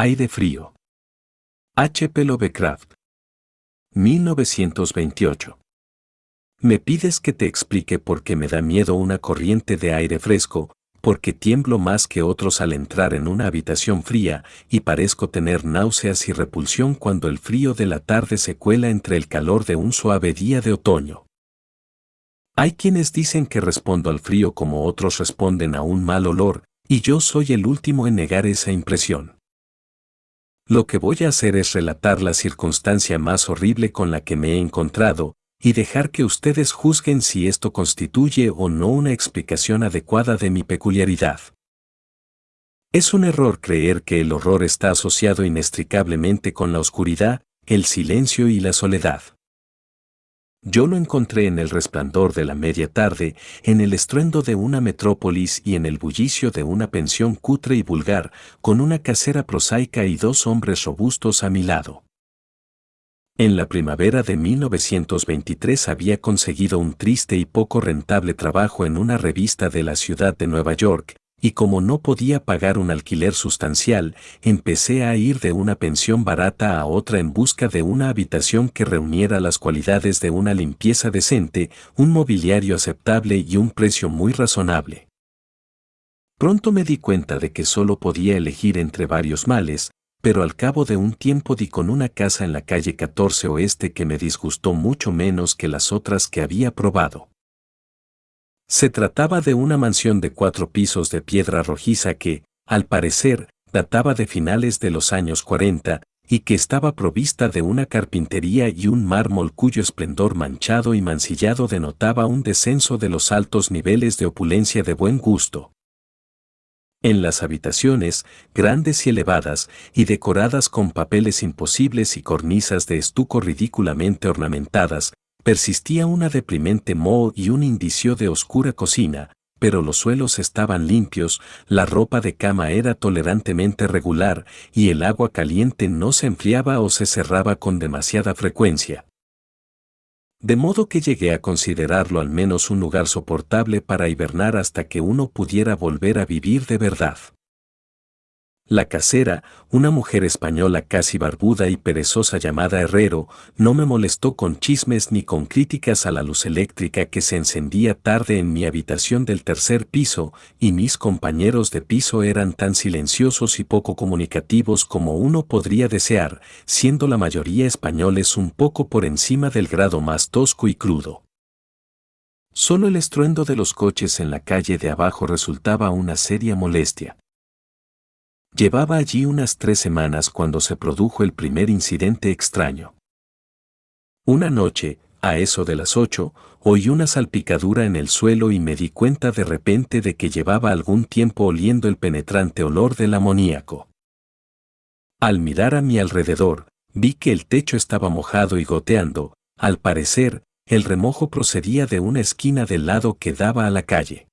Aire frío. H. P. Lovecraft. 1928. Me pides que te explique por qué me da miedo una corriente de aire fresco, porque tiemblo más que otros al entrar en una habitación fría y parezco tener náuseas y repulsión cuando el frío de la tarde se cuela entre el calor de un suave día de otoño. Hay quienes dicen que respondo al frío como otros responden a un mal olor, y yo soy el último en negar esa impresión. Lo que voy a hacer es relatar la circunstancia más horrible con la que me he encontrado, y dejar que ustedes juzguen si esto constituye o no una explicación adecuada de mi peculiaridad. Es un error creer que el horror está asociado inextricablemente con la oscuridad, el silencio y la soledad. Yo lo encontré en el resplandor de la media tarde, en el estruendo de una metrópolis y en el bullicio de una pensión cutre y vulgar, con una casera prosaica y dos hombres robustos a mi lado. En la primavera de 1923 había conseguido un triste y poco rentable trabajo en una revista de la ciudad de Nueva York, y como no podía pagar un alquiler sustancial, empecé a ir de una pensión barata a otra en busca de una habitación que reuniera las cualidades de una limpieza decente, un mobiliario aceptable y un precio muy razonable. Pronto me di cuenta de que solo podía elegir entre varios males, pero al cabo de un tiempo di con una casa en la calle 14 Oeste que me disgustó mucho menos que las otras que había probado. Se trataba de una mansión de cuatro pisos de piedra rojiza que, al parecer, databa de finales de los años 40 y que estaba provista de una carpintería y un mármol cuyo esplendor manchado y mancillado denotaba un descenso de los altos niveles de opulencia de buen gusto. En las habitaciones, grandes y elevadas, y decoradas con papeles imposibles y cornisas de estuco ridículamente ornamentadas, persistía una deprimente moho y un indicio de oscura cocina, pero los suelos estaban limpios, la ropa de cama era tolerantemente regular y el agua caliente no se enfriaba o se cerraba con demasiada frecuencia de modo que llegué a considerarlo al menos un lugar soportable para hibernar hasta que uno pudiera volver a vivir de verdad. La casera, una mujer española casi barbuda y perezosa llamada Herrero, no me molestó con chismes ni con críticas a la luz eléctrica que se encendía tarde en mi habitación del tercer piso, y mis compañeros de piso eran tan silenciosos y poco comunicativos como uno podría desear, siendo la mayoría españoles un poco por encima del grado más tosco y crudo. Solo el estruendo de los coches en la calle de abajo resultaba una seria molestia. Llevaba allí unas tres semanas cuando se produjo el primer incidente extraño. Una noche, a eso de las ocho, oí una salpicadura en el suelo y me di cuenta de repente de que llevaba algún tiempo oliendo el penetrante olor del amoníaco. Al mirar a mi alrededor, vi que el techo estaba mojado y goteando, al parecer, el remojo procedía de una esquina del lado que daba a la calle.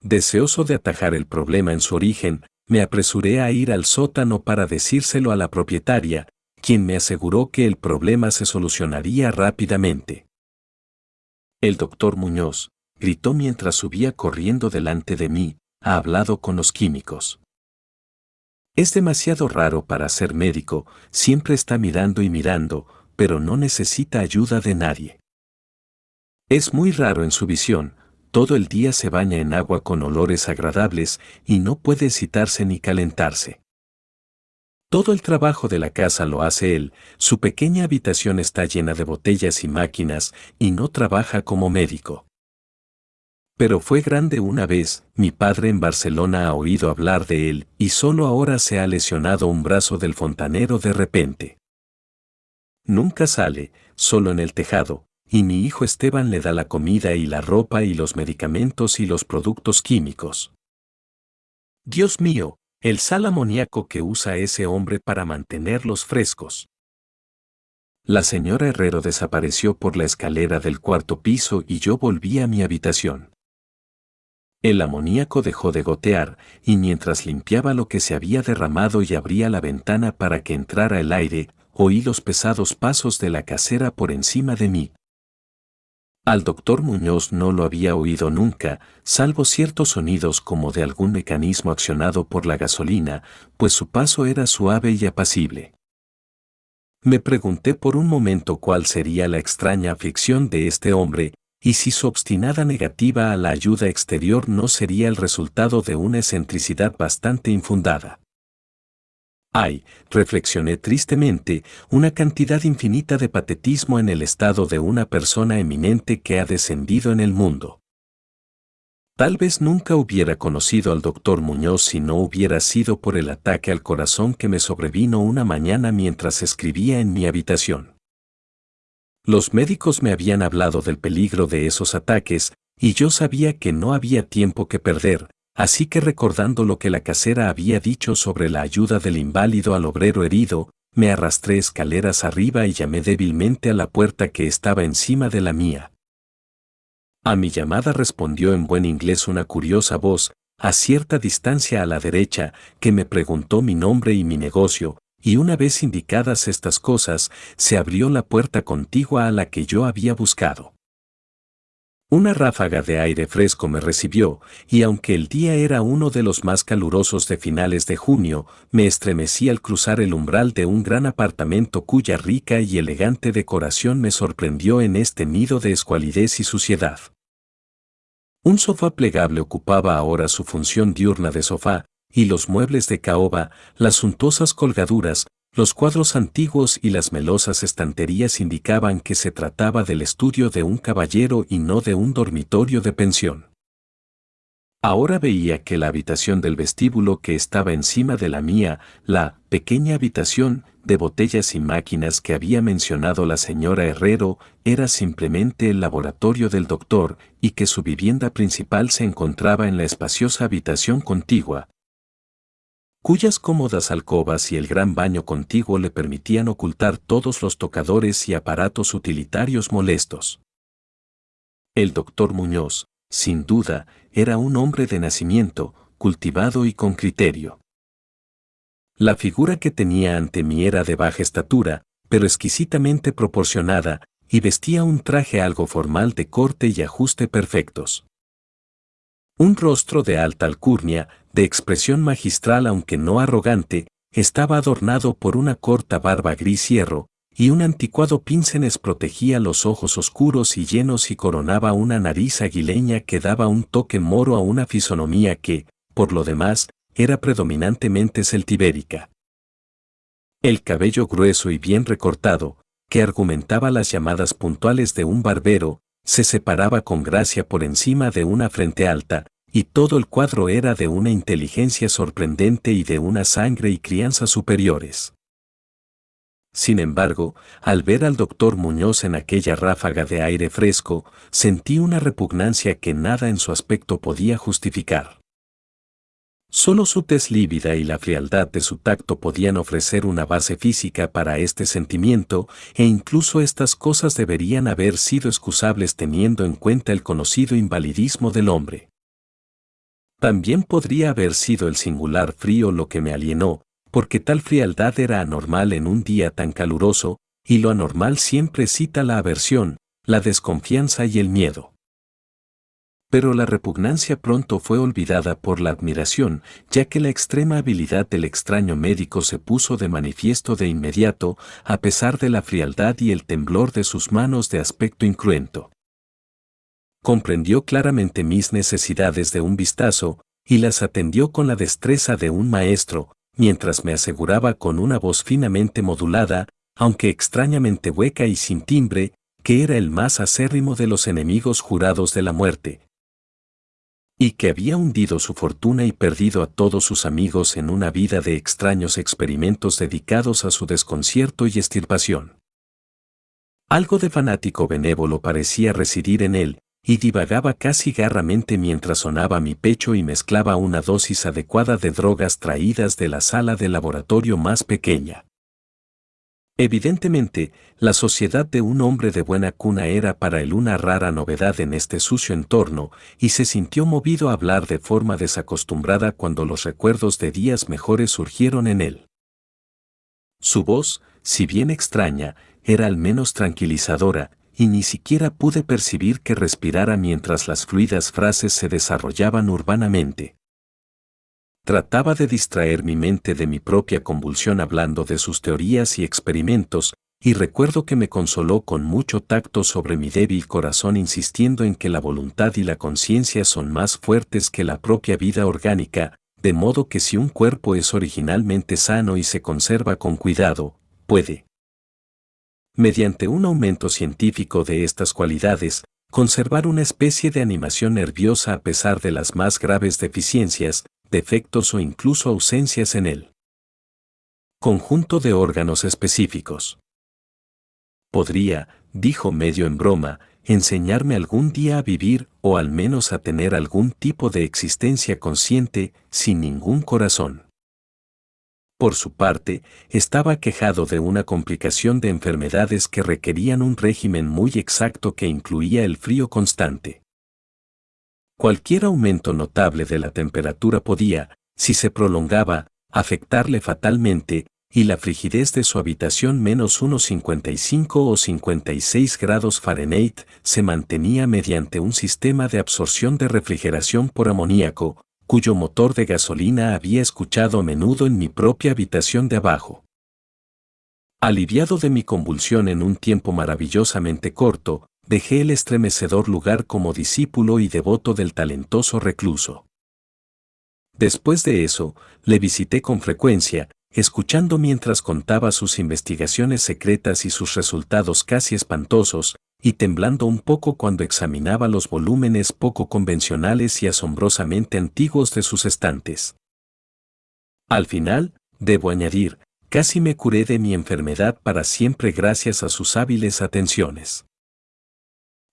Deseoso de atajar el problema en su origen, me apresuré a ir al sótano para decírselo a la propietaria, quien me aseguró que el problema se solucionaría rápidamente. El doctor Muñoz, gritó mientras subía corriendo delante de mí, ha hablado con los químicos. Es demasiado raro para ser médico, siempre está mirando y mirando, pero no necesita ayuda de nadie. Es muy raro en su visión, todo el día se baña en agua con olores agradables y no puede excitarse ni calentarse. Todo el trabajo de la casa lo hace él, su pequeña habitación está llena de botellas y máquinas y no trabaja como médico. Pero fue grande una vez, mi padre en Barcelona ha oído hablar de él y solo ahora se ha lesionado un brazo del fontanero de repente. Nunca sale, solo en el tejado, y mi hijo Esteban le da la comida y la ropa y los medicamentos y los productos químicos. Dios mío, el sal amoníaco que usa ese hombre para mantenerlos frescos. La señora Herrero desapareció por la escalera del cuarto piso y yo volví a mi habitación. El amoníaco dejó de gotear, y mientras limpiaba lo que se había derramado y abría la ventana para que entrara el aire, oí los pesados pasos de la casera por encima de mí. Al doctor Muñoz no lo había oído nunca, salvo ciertos sonidos como de algún mecanismo accionado por la gasolina, pues su paso era suave y apacible. Me pregunté por un momento cuál sería la extraña aflicción de este hombre, y si su obstinada negativa a la ayuda exterior no sería el resultado de una excentricidad bastante infundada. Hay, reflexioné tristemente, una cantidad infinita de patetismo en el estado de una persona eminente que ha descendido en el mundo. Tal vez nunca hubiera conocido al doctor Muñoz si no hubiera sido por el ataque al corazón que me sobrevino una mañana mientras escribía en mi habitación. Los médicos me habían hablado del peligro de esos ataques, y yo sabía que no había tiempo que perder, Así que recordando lo que la casera había dicho sobre la ayuda del inválido al obrero herido, me arrastré escaleras arriba y llamé débilmente a la puerta que estaba encima de la mía. A mi llamada respondió en buen inglés una curiosa voz, a cierta distancia a la derecha, que me preguntó mi nombre y mi negocio, y una vez indicadas estas cosas, se abrió la puerta contigua a la que yo había buscado. Una ráfaga de aire fresco me recibió, y aunque el día era uno de los más calurosos de finales de junio, me estremecí al cruzar el umbral de un gran apartamento cuya rica y elegante decoración me sorprendió en este nido de escualidez y suciedad. Un sofá plegable ocupaba ahora su función diurna de sofá, y los muebles de caoba, las suntuosas colgaduras, los cuadros antiguos y las melosas estanterías indicaban que se trataba del estudio de un caballero y no de un dormitorio de pensión. Ahora veía que la habitación del vestíbulo que estaba encima de la mía, la pequeña habitación de botellas y máquinas que había mencionado la señora Herrero, era simplemente el laboratorio del doctor y que su vivienda principal se encontraba en la espaciosa habitación contigua, cuyas cómodas alcobas y el gran baño contiguo le permitían ocultar todos los tocadores y aparatos utilitarios molestos. El doctor Muñoz, sin duda, era un hombre de nacimiento, cultivado y con criterio. La figura que tenía ante mí era de baja estatura, pero exquisitamente proporcionada, y vestía un traje algo formal de corte y ajuste perfectos. Un rostro de alta alcurnia, de expresión magistral aunque no arrogante, estaba adornado por una corta barba gris hierro, y un anticuado píncenes protegía los ojos oscuros y llenos y coronaba una nariz aguileña que daba un toque moro a una fisonomía que, por lo demás, era predominantemente celtibérica. El cabello grueso y bien recortado, que argumentaba las llamadas puntuales de un barbero, se separaba con gracia por encima de una frente alta, y todo el cuadro era de una inteligencia sorprendente y de una sangre y crianza superiores. Sin embargo, al ver al doctor Muñoz en aquella ráfaga de aire fresco, sentí una repugnancia que nada en su aspecto podía justificar. Solo su tez lívida y la frialdad de su tacto podían ofrecer una base física para este sentimiento, e incluso estas cosas deberían haber sido excusables teniendo en cuenta el conocido invalidismo del hombre. También podría haber sido el singular frío lo que me alienó, porque tal frialdad era anormal en un día tan caluroso, y lo anormal siempre cita la aversión, la desconfianza y el miedo. Pero la repugnancia pronto fue olvidada por la admiración, ya que la extrema habilidad del extraño médico se puso de manifiesto de inmediato, a pesar de la frialdad y el temblor de sus manos de aspecto incruento comprendió claramente mis necesidades de un vistazo, y las atendió con la destreza de un maestro, mientras me aseguraba con una voz finamente modulada, aunque extrañamente hueca y sin timbre, que era el más acérrimo de los enemigos jurados de la muerte, y que había hundido su fortuna y perdido a todos sus amigos en una vida de extraños experimentos dedicados a su desconcierto y estirpación. Algo de fanático benévolo parecía residir en él, y divagaba casi garramente mientras sonaba mi pecho y mezclaba una dosis adecuada de drogas traídas de la sala de laboratorio más pequeña. Evidentemente, la sociedad de un hombre de buena cuna era para él una rara novedad en este sucio entorno, y se sintió movido a hablar de forma desacostumbrada cuando los recuerdos de días mejores surgieron en él. Su voz, si bien extraña, era al menos tranquilizadora, y ni siquiera pude percibir que respirara mientras las fluidas frases se desarrollaban urbanamente. Trataba de distraer mi mente de mi propia convulsión hablando de sus teorías y experimentos, y recuerdo que me consoló con mucho tacto sobre mi débil corazón insistiendo en que la voluntad y la conciencia son más fuertes que la propia vida orgánica, de modo que si un cuerpo es originalmente sano y se conserva con cuidado, puede, mediante un aumento científico de estas cualidades, conservar una especie de animación nerviosa a pesar de las más graves deficiencias, defectos o incluso ausencias en él. Conjunto de órganos específicos. Podría, dijo medio en broma, enseñarme algún día a vivir o al menos a tener algún tipo de existencia consciente sin ningún corazón. Por su parte, estaba quejado de una complicación de enfermedades que requerían un régimen muy exacto que incluía el frío constante. Cualquier aumento notable de la temperatura podía, si se prolongaba, afectarle fatalmente, y la frigidez de su habitación menos 1,55 o 56 grados Fahrenheit se mantenía mediante un sistema de absorción de refrigeración por amoníaco, cuyo motor de gasolina había escuchado a menudo en mi propia habitación de abajo. Aliviado de mi convulsión en un tiempo maravillosamente corto, dejé el estremecedor lugar como discípulo y devoto del talentoso recluso. Después de eso, le visité con frecuencia, escuchando mientras contaba sus investigaciones secretas y sus resultados casi espantosos, y temblando un poco cuando examinaba los volúmenes poco convencionales y asombrosamente antiguos de sus estantes. Al final, debo añadir, casi me curé de mi enfermedad para siempre gracias a sus hábiles atenciones.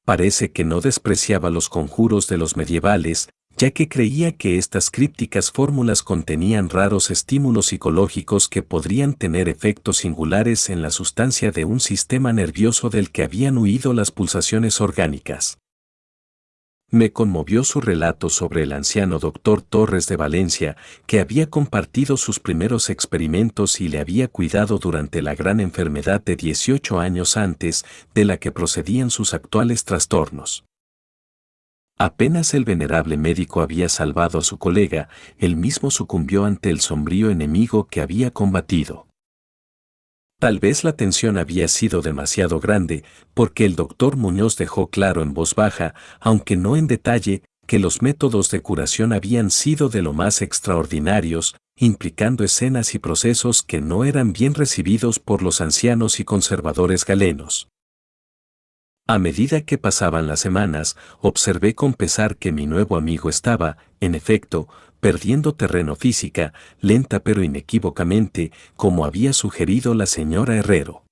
Parece que no despreciaba los conjuros de los medievales, ya que creía que estas crípticas fórmulas contenían raros estímulos psicológicos que podrían tener efectos singulares en la sustancia de un sistema nervioso del que habían huido las pulsaciones orgánicas. Me conmovió su relato sobre el anciano doctor Torres de Valencia, que había compartido sus primeros experimentos y le había cuidado durante la gran enfermedad de 18 años antes de la que procedían sus actuales trastornos. Apenas el venerable médico había salvado a su colega, él mismo sucumbió ante el sombrío enemigo que había combatido. Tal vez la tensión había sido demasiado grande, porque el doctor Muñoz dejó claro en voz baja, aunque no en detalle, que los métodos de curación habían sido de lo más extraordinarios, implicando escenas y procesos que no eran bien recibidos por los ancianos y conservadores galenos. A medida que pasaban las semanas, observé con pesar que mi nuevo amigo estaba, en efecto, perdiendo terreno física, lenta pero inequívocamente, como había sugerido la señora Herrero.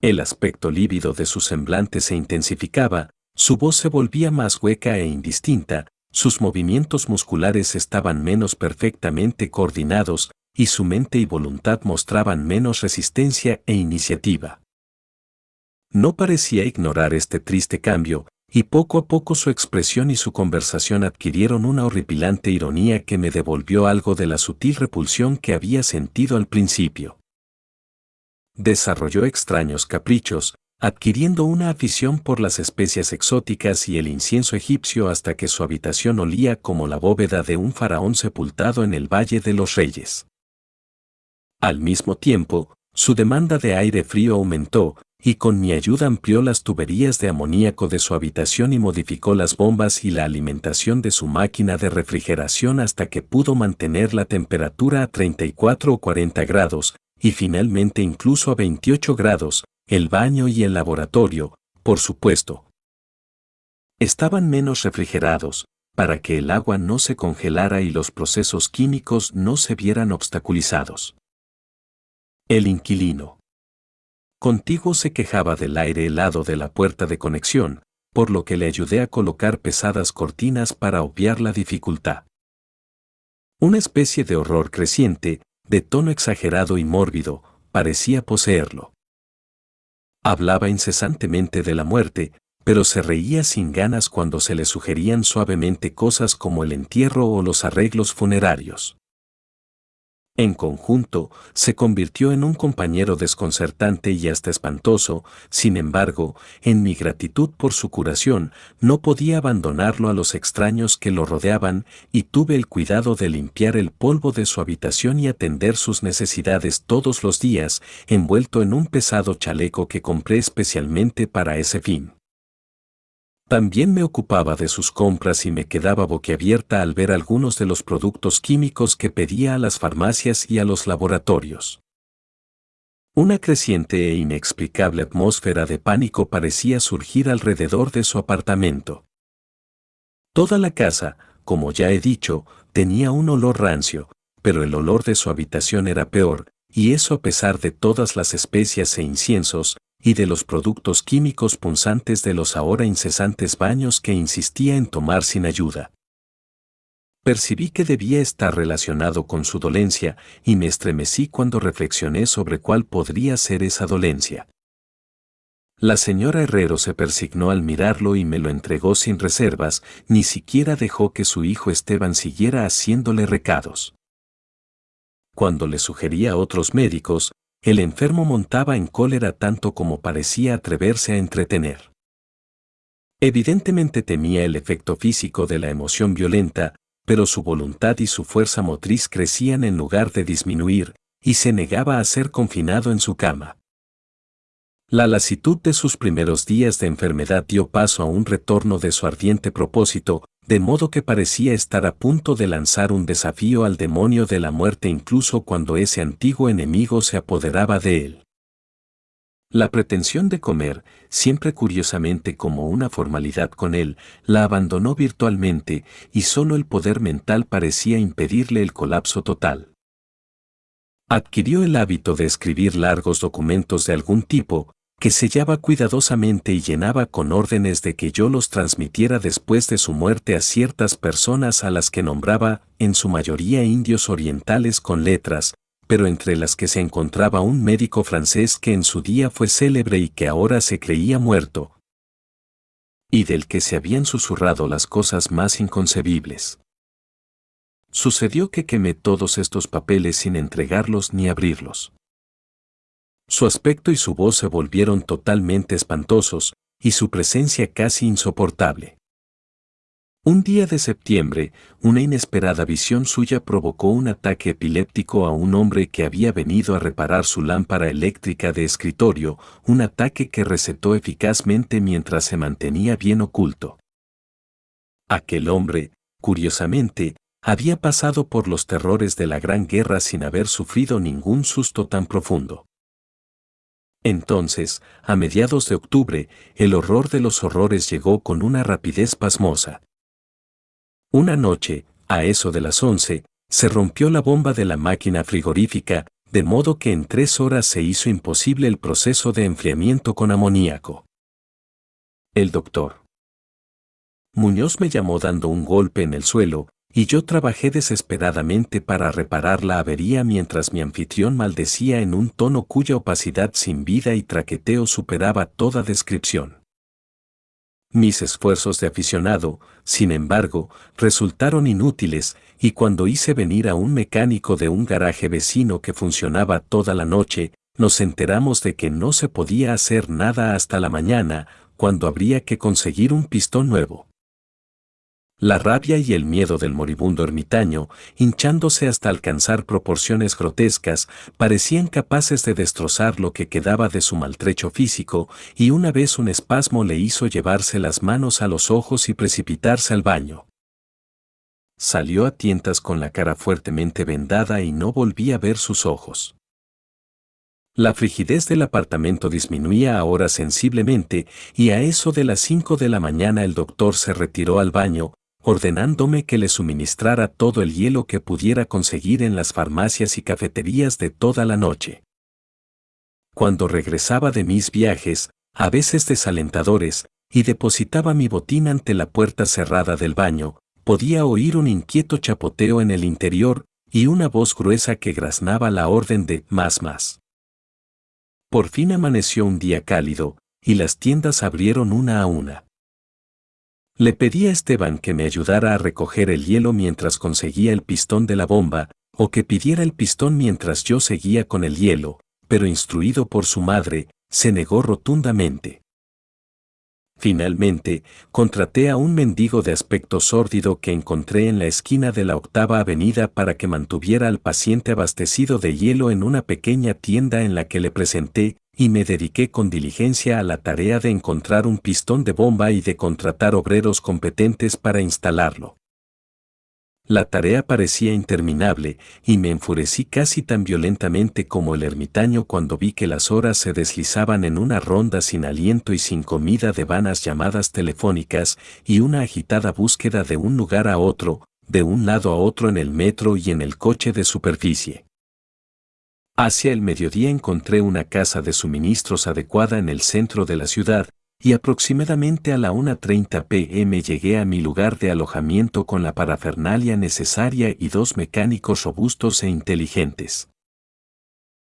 El aspecto lívido de su semblante se intensificaba, su voz se volvía más hueca e indistinta, sus movimientos musculares estaban menos perfectamente coordinados, y su mente y voluntad mostraban menos resistencia e iniciativa. No parecía ignorar este triste cambio, y poco a poco su expresión y su conversación adquirieron una horripilante ironía que me devolvió algo de la sutil repulsión que había sentido al principio. Desarrolló extraños caprichos, adquiriendo una afición por las especias exóticas y el incienso egipcio hasta que su habitación olía como la bóveda de un faraón sepultado en el Valle de los Reyes. Al mismo tiempo, su demanda de aire frío aumentó, y con mi ayuda amplió las tuberías de amoníaco de su habitación y modificó las bombas y la alimentación de su máquina de refrigeración hasta que pudo mantener la temperatura a 34 o 40 grados, y finalmente incluso a 28 grados, el baño y el laboratorio, por supuesto. Estaban menos refrigerados, para que el agua no se congelara y los procesos químicos no se vieran obstaculizados. El inquilino. Contigo se quejaba del aire helado de la puerta de conexión, por lo que le ayudé a colocar pesadas cortinas para obviar la dificultad. Una especie de horror creciente, de tono exagerado y mórbido, parecía poseerlo. Hablaba incesantemente de la muerte, pero se reía sin ganas cuando se le sugerían suavemente cosas como el entierro o los arreglos funerarios. En conjunto, se convirtió en un compañero desconcertante y hasta espantoso, sin embargo, en mi gratitud por su curación, no podía abandonarlo a los extraños que lo rodeaban y tuve el cuidado de limpiar el polvo de su habitación y atender sus necesidades todos los días, envuelto en un pesado chaleco que compré especialmente para ese fin. También me ocupaba de sus compras y me quedaba boquiabierta al ver algunos de los productos químicos que pedía a las farmacias y a los laboratorios. Una creciente e inexplicable atmósfera de pánico parecía surgir alrededor de su apartamento. Toda la casa, como ya he dicho, tenía un olor rancio, pero el olor de su habitación era peor, y eso a pesar de todas las especias e inciensos, y de los productos químicos punzantes de los ahora incesantes baños que insistía en tomar sin ayuda. Percibí que debía estar relacionado con su dolencia y me estremecí cuando reflexioné sobre cuál podría ser esa dolencia. La señora Herrero se persignó al mirarlo y me lo entregó sin reservas, ni siquiera dejó que su hijo Esteban siguiera haciéndole recados. Cuando le sugería a otros médicos, el enfermo montaba en cólera tanto como parecía atreverse a entretener. Evidentemente temía el efecto físico de la emoción violenta, pero su voluntad y su fuerza motriz crecían en lugar de disminuir, y se negaba a ser confinado en su cama. La lasitud de sus primeros días de enfermedad dio paso a un retorno de su ardiente propósito, de modo que parecía estar a punto de lanzar un desafío al demonio de la muerte incluso cuando ese antiguo enemigo se apoderaba de él. La pretensión de comer, siempre curiosamente como una formalidad con él, la abandonó virtualmente y solo el poder mental parecía impedirle el colapso total. Adquirió el hábito de escribir largos documentos de algún tipo, que sellaba cuidadosamente y llenaba con órdenes de que yo los transmitiera después de su muerte a ciertas personas a las que nombraba, en su mayoría indios orientales con letras, pero entre las que se encontraba un médico francés que en su día fue célebre y que ahora se creía muerto, y del que se habían susurrado las cosas más inconcebibles. Sucedió que quemé todos estos papeles sin entregarlos ni abrirlos. Su aspecto y su voz se volvieron totalmente espantosos, y su presencia casi insoportable. Un día de septiembre, una inesperada visión suya provocó un ataque epiléptico a un hombre que había venido a reparar su lámpara eléctrica de escritorio, un ataque que recetó eficazmente mientras se mantenía bien oculto. Aquel hombre, curiosamente, había pasado por los terrores de la Gran Guerra sin haber sufrido ningún susto tan profundo. Entonces, a mediados de octubre, el horror de los horrores llegó con una rapidez pasmosa. Una noche, a eso de las once, se rompió la bomba de la máquina frigorífica, de modo que en tres horas se hizo imposible el proceso de enfriamiento con amoníaco. El doctor Muñoz me llamó dando un golpe en el suelo, y yo trabajé desesperadamente para reparar la avería mientras mi anfitrión maldecía en un tono cuya opacidad sin vida y traqueteo superaba toda descripción. Mis esfuerzos de aficionado, sin embargo, resultaron inútiles, y cuando hice venir a un mecánico de un garaje vecino que funcionaba toda la noche, nos enteramos de que no se podía hacer nada hasta la mañana, cuando habría que conseguir un pistón nuevo. La rabia y el miedo del moribundo ermitaño, hinchándose hasta alcanzar proporciones grotescas, parecían capaces de destrozar lo que quedaba de su maltrecho físico, y una vez un espasmo le hizo llevarse las manos a los ojos y precipitarse al baño. Salió a tientas con la cara fuertemente vendada y no volví a ver sus ojos. La frigidez del apartamento disminuía ahora sensiblemente y a eso de las cinco de la mañana el doctor se retiró al baño, ordenándome que le suministrara todo el hielo que pudiera conseguir en las farmacias y cafeterías de toda la noche. Cuando regresaba de mis viajes, a veces desalentadores, y depositaba mi botín ante la puerta cerrada del baño, podía oír un inquieto chapoteo en el interior y una voz gruesa que graznaba la orden de más más. Por fin amaneció un día cálido, y las tiendas abrieron una a una. Le pedí a Esteban que me ayudara a recoger el hielo mientras conseguía el pistón de la bomba, o que pidiera el pistón mientras yo seguía con el hielo, pero instruido por su madre, se negó rotundamente. Finalmente, contraté a un mendigo de aspecto sórdido que encontré en la esquina de la octava avenida para que mantuviera al paciente abastecido de hielo en una pequeña tienda en la que le presenté, y me dediqué con diligencia a la tarea de encontrar un pistón de bomba y de contratar obreros competentes para instalarlo. La tarea parecía interminable, y me enfurecí casi tan violentamente como el ermitaño cuando vi que las horas se deslizaban en una ronda sin aliento y sin comida de vanas llamadas telefónicas y una agitada búsqueda de un lugar a otro, de un lado a otro en el metro y en el coche de superficie. Hacia el mediodía encontré una casa de suministros adecuada en el centro de la ciudad, y aproximadamente a la 1.30 pm llegué a mi lugar de alojamiento con la parafernalia necesaria y dos mecánicos robustos e inteligentes.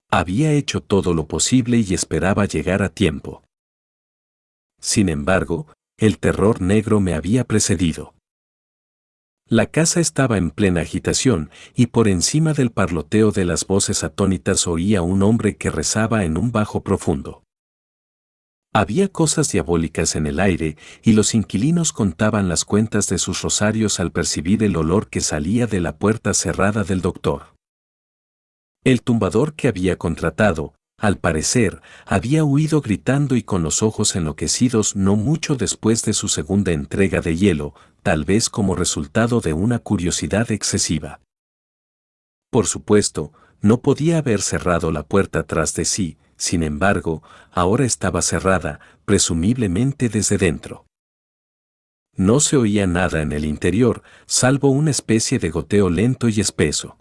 Había hecho todo lo posible y esperaba llegar a tiempo. Sin embargo, el terror negro me había precedido. La casa estaba en plena agitación, y por encima del parloteo de las voces atónitas oía un hombre que rezaba en un bajo profundo. Había cosas diabólicas en el aire y los inquilinos contaban las cuentas de sus rosarios al percibir el olor que salía de la puerta cerrada del doctor. El tumbador que había contratado, al parecer, había huido gritando y con los ojos enloquecidos no mucho después de su segunda entrega de hielo, tal vez como resultado de una curiosidad excesiva. Por supuesto, no podía haber cerrado la puerta tras de sí, sin embargo, ahora estaba cerrada, presumiblemente desde dentro. No se oía nada en el interior, salvo una especie de goteo lento y espeso.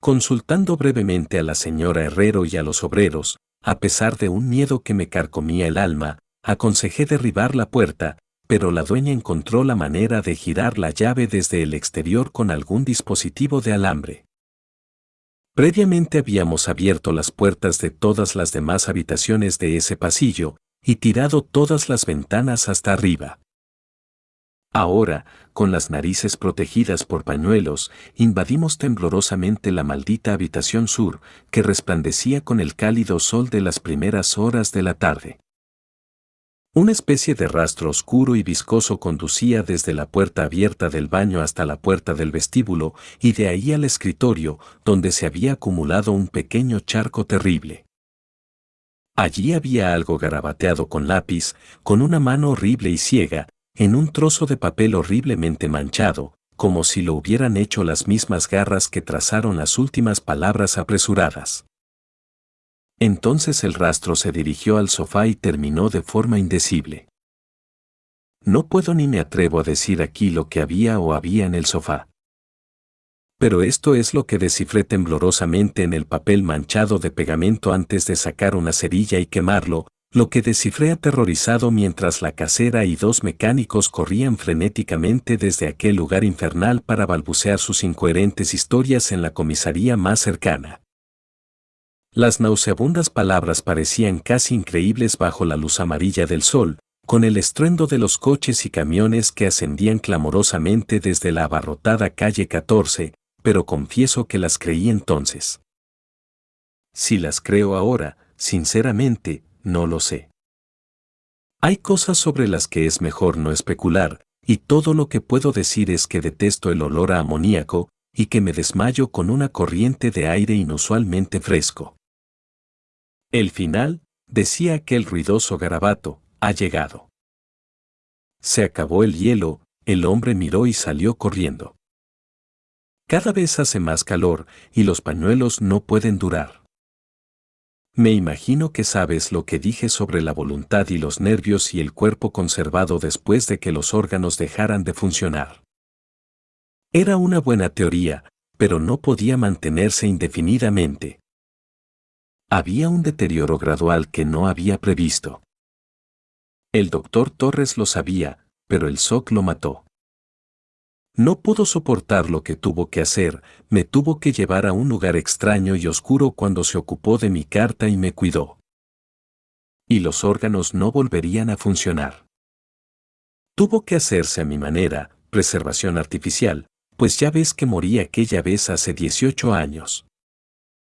Consultando brevemente a la señora Herrero y a los obreros, a pesar de un miedo que me carcomía el alma, aconsejé derribar la puerta, pero la dueña encontró la manera de girar la llave desde el exterior con algún dispositivo de alambre. Previamente habíamos abierto las puertas de todas las demás habitaciones de ese pasillo y tirado todas las ventanas hasta arriba. Ahora, con las narices protegidas por pañuelos, invadimos temblorosamente la maldita habitación sur, que resplandecía con el cálido sol de las primeras horas de la tarde. Una especie de rastro oscuro y viscoso conducía desde la puerta abierta del baño hasta la puerta del vestíbulo y de ahí al escritorio, donde se había acumulado un pequeño charco terrible. Allí había algo garabateado con lápiz, con una mano horrible y ciega, en un trozo de papel horriblemente manchado, como si lo hubieran hecho las mismas garras que trazaron las últimas palabras apresuradas. Entonces el rastro se dirigió al sofá y terminó de forma indecible. No puedo ni me atrevo a decir aquí lo que había o había en el sofá. Pero esto es lo que descifré temblorosamente en el papel manchado de pegamento antes de sacar una cerilla y quemarlo, lo que descifré aterrorizado mientras la casera y dos mecánicos corrían frenéticamente desde aquel lugar infernal para balbucear sus incoherentes historias en la comisaría más cercana. Las nauseabundas palabras parecían casi increíbles bajo la luz amarilla del sol, con el estruendo de los coches y camiones que ascendían clamorosamente desde la abarrotada calle 14, pero confieso que las creí entonces. Si las creo ahora, sinceramente, no lo sé. Hay cosas sobre las que es mejor no especular, y todo lo que puedo decir es que detesto el olor a amoníaco, y que me desmayo con una corriente de aire inusualmente fresco. El final, decía aquel ruidoso garabato, ha llegado. Se acabó el hielo, el hombre miró y salió corriendo. Cada vez hace más calor y los pañuelos no pueden durar. Me imagino que sabes lo que dije sobre la voluntad y los nervios y el cuerpo conservado después de que los órganos dejaran de funcionar. Era una buena teoría, pero no podía mantenerse indefinidamente. Había un deterioro gradual que no había previsto. El doctor Torres lo sabía, pero el SOC lo mató. No pudo soportar lo que tuvo que hacer, me tuvo que llevar a un lugar extraño y oscuro cuando se ocupó de mi carta y me cuidó. Y los órganos no volverían a funcionar. Tuvo que hacerse a mi manera, preservación artificial, Pues ya ves que morí aquella vez hace 18 años.